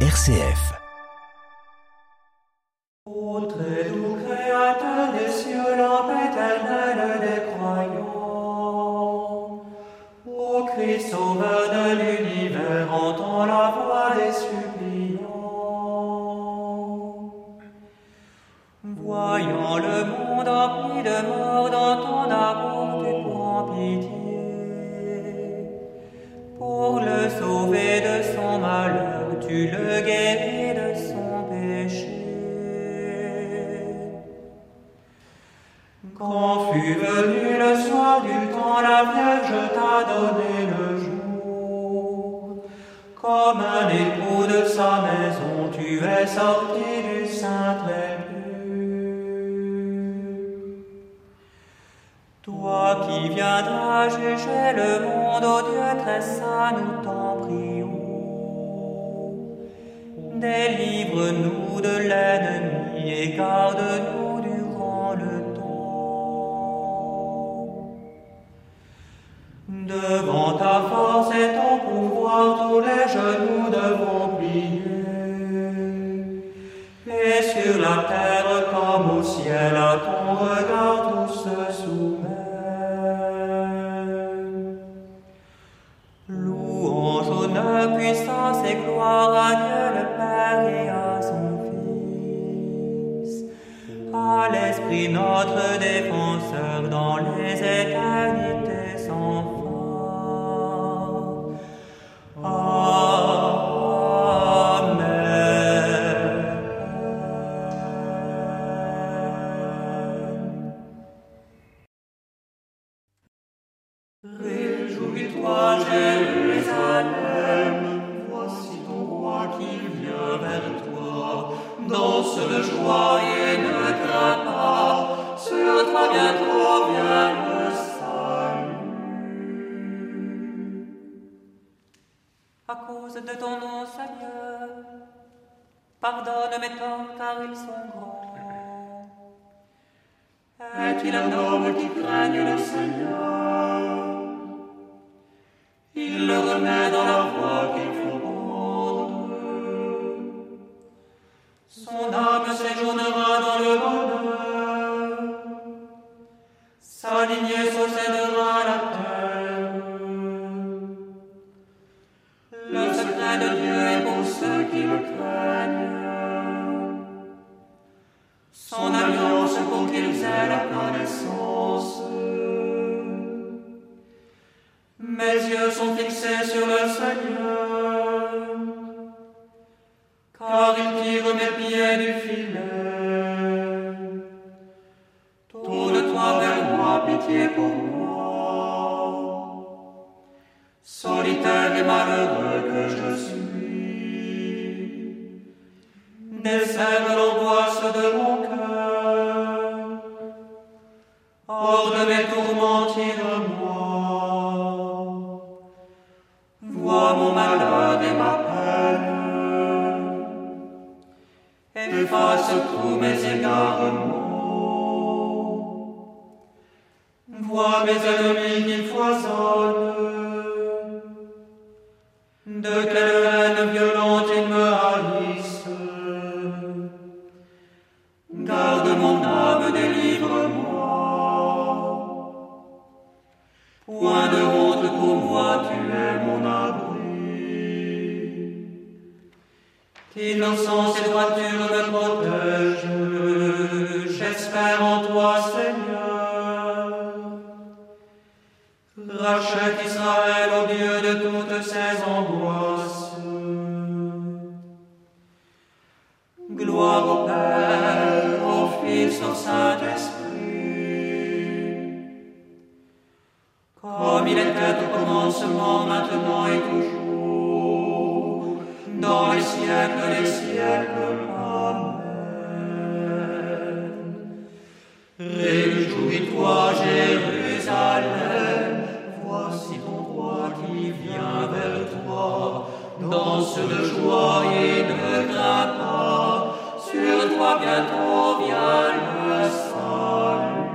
RCF. Ô très doux créateur des cieux, éternelle des croyants. Ô Christ sauveur de l'univers, entends la voix des suppliants. Voyant le monde empli de mort dans ton amour, tu prends pitié. Pour le sauver le guéris de son péché. Quand fut venu le soir du temps, la Vierge t'a donné le jour. Comme un époux de sa maison, tu es sorti du pur. Toi qui viendras juger le monde, ô Dieu très saint, nous Délivre-nous de l'ennemi et garde-nous durant le temps. Devant ta force et ton pouvoir, tous les genoux devront plier. Et sur la terre comme au ciel, à ton regard car ils sont grands. Est-il un homme qui craigne le Seigneur? Il le remet dans la voie qu'il faut prendre. Son âme séjournera dans le bonheur. Sa lignée succédera à la terre. Le secret de Dieu est pour ceux qui le craignent. Hors de mes tourments, tire-moi. Vois mon malheur et ma peine. Efface tous mes égarements. Vois mes ennemis qui foisonnent. De quelle Innocence et droiture me protègent. J'espère en toi, Seigneur. Rachète Israël au Dieu de toutes ses angoisses. Gloire au Père, au Fils, au Saint-Esprit. Comme il était au commencement, maintenant et toujours, Réjouis-toi, Jérusalem, voici ton roi qui vient vers toi. Danse de joie et ne crains pas, sur toi bientôt vient le salut.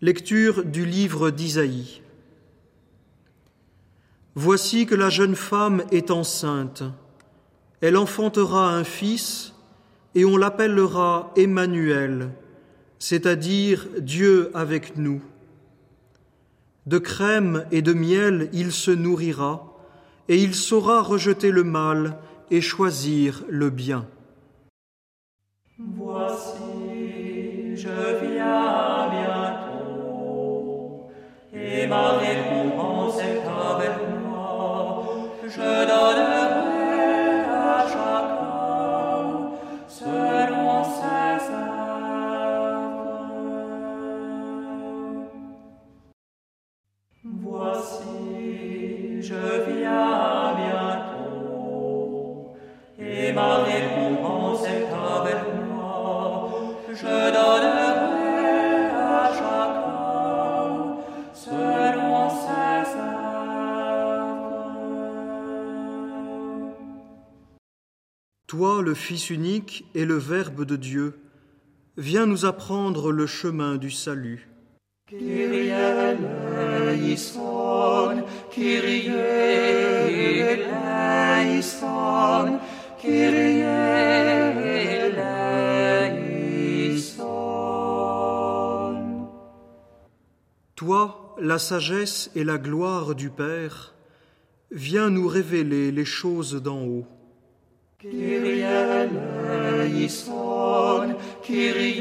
Lecture du livre d'Isaïe. Voici que la jeune femme est enceinte. Elle enfantera un fils et on l'appellera Emmanuel, c'est-à-dire Dieu avec nous. De crème et de miel il se nourrira, et il saura rejeter le mal et choisir le bien. Voici, je viens bientôt, Je donnerai Toi, le Fils unique et le Verbe de Dieu, viens nous apprendre le chemin du salut. Kyrie eleison, Kyrie eleison, Kyrie eleison. Toi, la sagesse et la gloire du Père, viens nous révéler les choses d'en haut. Kyrie eleison, Kyrie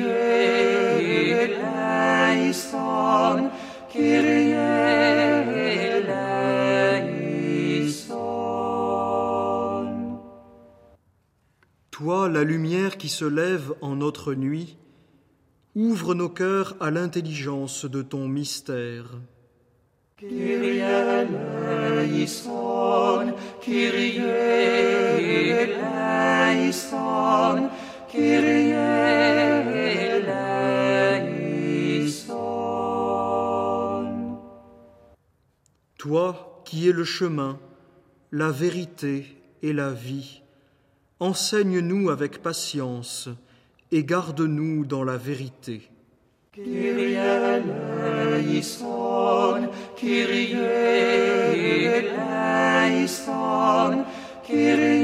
eleison, Kyrie eleison. Toi, la lumière qui se lève en notre nuit, ouvre nos cœurs à l'intelligence de ton mystère. Kyrie eleison, Kyrie eleison, Kyrie eleison. Toi qui es le chemin, la vérité et la vie, enseigne-nous avec patience et garde-nous dans la vérité. Kyrie eleison, Kyrie eleison, Kyrie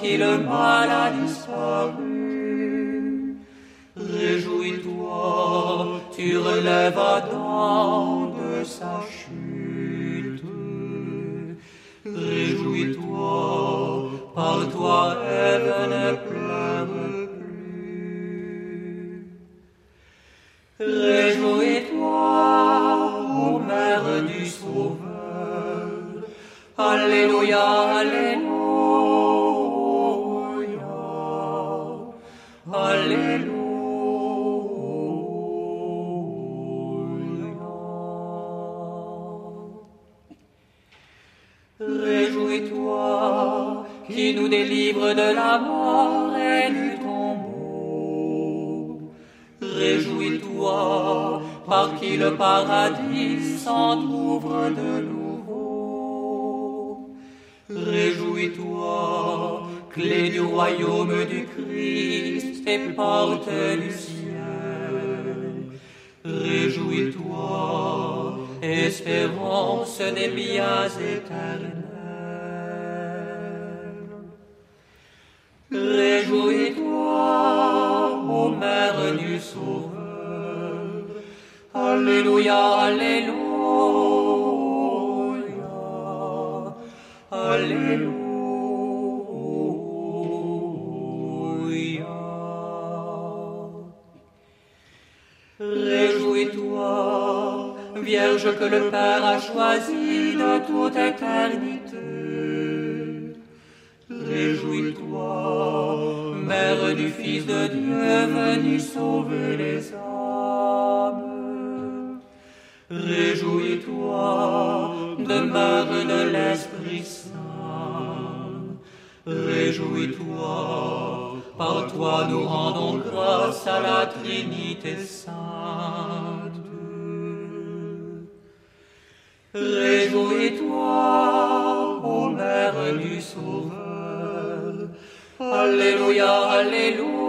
qui le mal a disparu. Réjouis-toi, tu relèves Adam de sa chute. Réjouis-toi, de la mort et du tombeau. Réjouis-toi, par qui le paradis s'entr'ouvre de nouveau. Réjouis-toi, clé du royaume du Christ et porte du ciel. Réjouis-toi, espérance des biens éternels. Réjouis-toi, ô Mère du Sauveur. Alléluia, Alléluia. Alléluia. Réjouis-toi, Vierge que le Père a choisie de toute éternité. Réjouis-toi, Mère du Fils de Dieu venu sauver les âmes. Réjouis-toi, demeure de l'Esprit Saint. Réjouis-toi, par toi nous rendons grâce à la Trinité Sainte. Réjouis-toi, ô Mère du Sauveur. Alléluia, Alléluia.